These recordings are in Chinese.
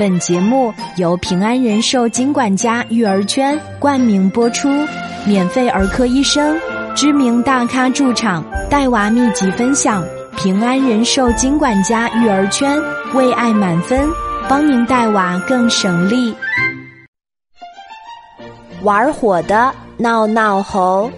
本节目由平安人寿金管家育儿圈冠名播出，免费儿科医生、知名大咖驻场，带娃秘籍分享。平安人寿金管家育儿圈为爱满分，帮您带娃更省力。玩火的闹闹猴。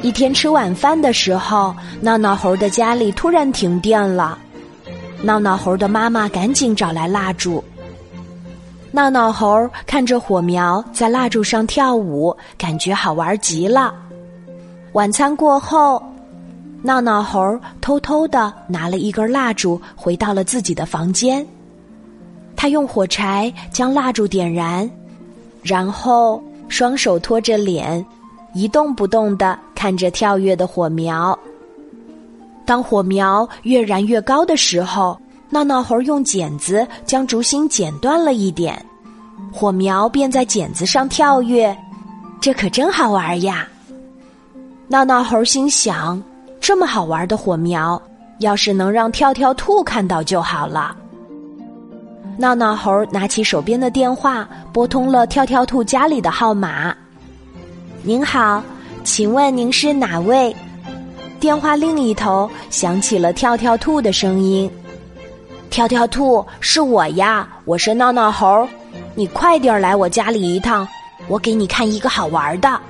一天吃晚饭的时候，闹闹猴的家里突然停电了。闹闹猴的妈妈赶紧找来蜡烛。闹闹猴看着火苗在蜡烛上跳舞，感觉好玩极了。晚餐过后，闹闹猴偷偷的拿了一根蜡烛，回到了自己的房间。他用火柴将蜡烛点燃，然后双手托着脸，一动不动的看着跳跃的火苗。当火苗越燃越高的时候，闹闹猴用剪子将竹芯剪断了一点，火苗便在剪子上跳跃，这可真好玩呀！闹闹猴心想：这么好玩的火苗，要是能让跳跳兔看到就好了。闹闹猴拿起手边的电话，拨通了跳跳兔家里的号码。“您好，请问您是哪位？”电话另一头响起了跳跳兔的声音：“跳跳兔，是我呀，我是闹闹猴，你快点来我家里一趟，我给你看一个好玩的。”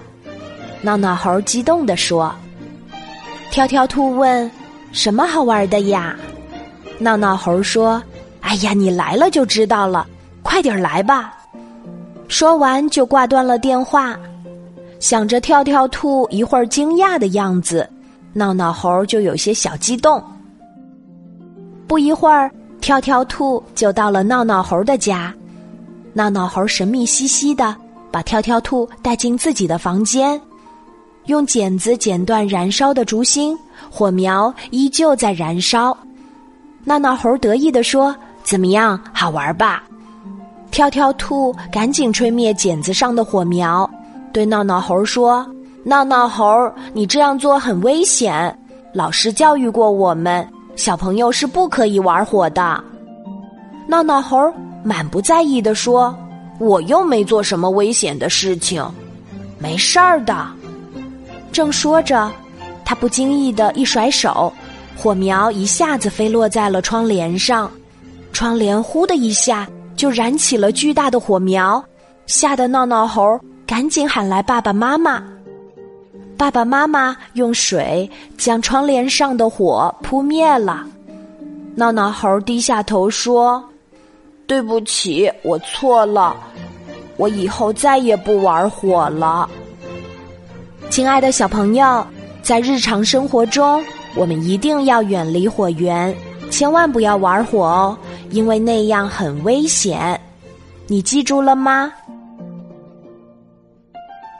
闹闹猴激动地说。跳跳兔问：“什么好玩的呀？”闹闹猴说：“哎呀，你来了就知道了，快点来吧。”说完就挂断了电话，想着跳跳兔一会儿惊讶的样子。闹闹猴就有些小激动。不一会儿，跳跳兔就到了闹闹猴的家。闹闹猴神秘兮兮的把跳跳兔带进自己的房间，用剪子剪断燃烧的烛芯，火苗依旧在燃烧。闹闹猴得意地说：“怎么样，好玩吧？”跳跳兔赶紧吹灭剪子上的火苗，对闹闹猴说。闹闹猴，你这样做很危险。老师教育过我们，小朋友是不可以玩火的。闹闹猴满不在意的说：“我又没做什么危险的事情，没事儿的。”正说着，他不经意的一甩手，火苗一下子飞落在了窗帘上，窗帘呼的一下就燃起了巨大的火苗，吓得闹闹猴赶紧喊来爸爸妈妈。爸爸妈妈用水将窗帘上的火扑灭了。闹闹猴低下头说：“对不起，我错了，我以后再也不玩火了。”亲爱的小朋友，在日常生活中，我们一定要远离火源，千万不要玩火哦，因为那样很危险。你记住了吗？